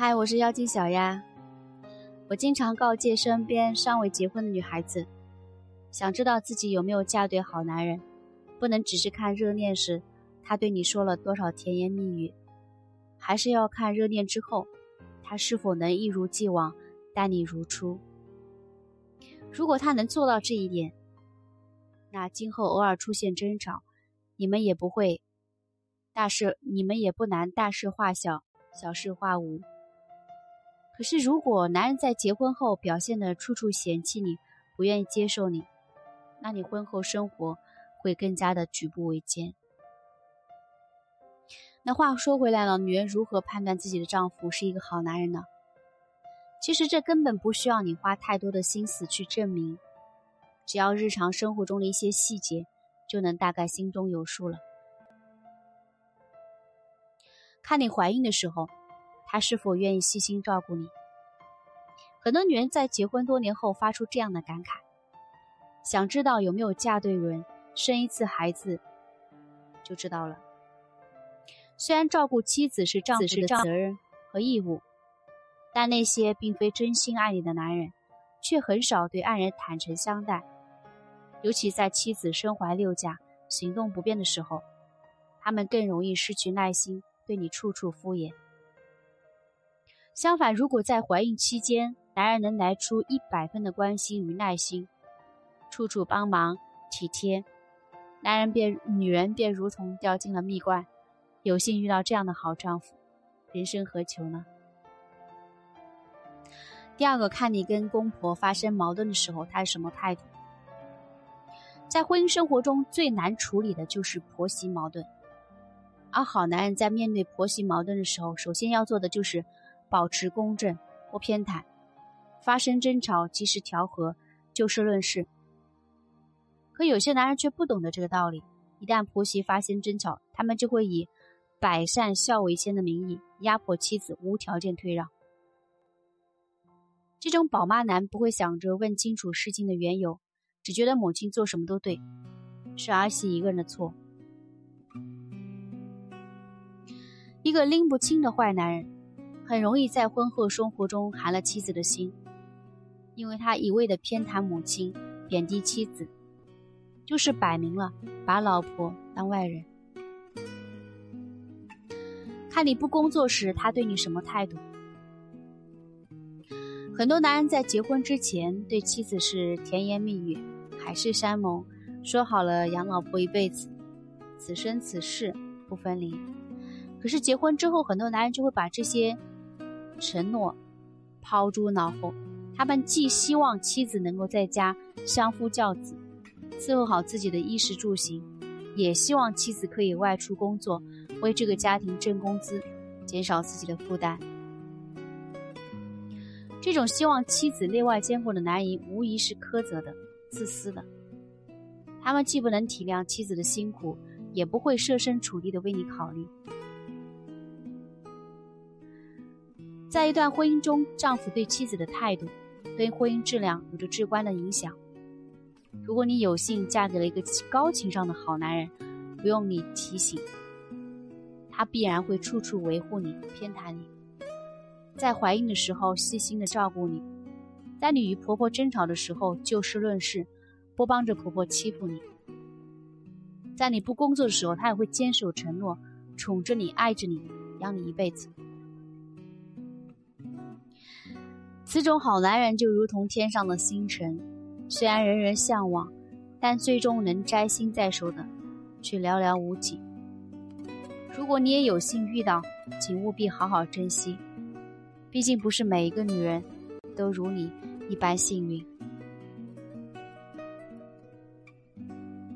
嗨，我是妖精小丫。我经常告诫身边尚未结婚的女孩子，想知道自己有没有嫁对好男人，不能只是看热恋时他对你说了多少甜言蜜语，还是要看热恋之后，他是否能一如既往待你如初。如果他能做到这一点，那今后偶尔出现争吵，你们也不会大事，你们也不难大事化小，小事化无。可是，如果男人在结婚后表现的处处嫌弃你，不愿意接受你，那你婚后生活会更加的举步维艰。那话说回来了，女人如何判断自己的丈夫是一个好男人呢？其实这根本不需要你花太多的心思去证明，只要日常生活中的一些细节，就能大概心中有数了。看你怀孕的时候。他是否愿意细心照顾你？很多女人在结婚多年后发出这样的感慨：想知道有没有嫁对人，生一次孩子就知道了。虽然照顾妻子是丈夫的责任和义务，但那些并非真心爱你的男人，却很少对爱人坦诚相待。尤其在妻子身怀六甲、行动不便的时候，他们更容易失去耐心，对你处处敷衍。相反，如果在怀孕期间，男人能拿出一百分的关心与耐心，处处帮忙体贴，男人便女人便如同掉进了蜜罐。有幸遇到这样的好丈夫，人生何求呢？第二个，看你跟公婆发生矛盾的时候，他是什么态度？在婚姻生活中最难处理的就是婆媳矛盾，而好男人在面对婆媳矛盾的时候，首先要做的就是。保持公正，不偏袒，发生争吵及时调和，就事论事。可有些男人却不懂得这个道理，一旦婆媳发生争吵，他们就会以百善孝为先的名义压迫妻子，无条件退让。这种宝妈男不会想着问清楚事情的缘由，只觉得母亲做什么都对，是儿媳一个人的错。一个拎不清的坏男人。很容易在婚后生活中寒了妻子的心，因为他一味的偏袒母亲，贬低妻子，就是摆明了把老婆当外人。看你不工作时，他对你什么态度？很多男人在结婚之前对妻子是甜言蜜语、海誓山盟，说好了养老婆一辈子，此生此世不分离。可是结婚之后，很多男人就会把这些。承诺抛诸脑后，他们既希望妻子能够在家相夫教子，伺候好自己的衣食住行，也希望妻子可以外出工作，为这个家庭挣工资，减少自己的负担。这种希望妻子内外兼顾的男人，无疑是苛责的、自私的。他们既不能体谅妻子的辛苦，也不会设身处地的为你考虑。在一段婚姻中，丈夫对妻子的态度，对婚姻质量有着至关的影响。如果你有幸嫁给了一个高情商的好男人，不用你提醒，他必然会处处维护你、偏袒你。在怀孕的时候细心的照顾你，在你与婆婆争吵的时候就事论事，不帮着婆婆欺负你。在你不工作的时候，他也会坚守承诺，宠着你、爱着你、养你一辈子。此种好男人就如同天上的星辰，虽然人人向往，但最终能摘星在手的却寥寥无几。如果你也有幸遇到，请务必好好珍惜，毕竟不是每一个女人都如你一般幸运。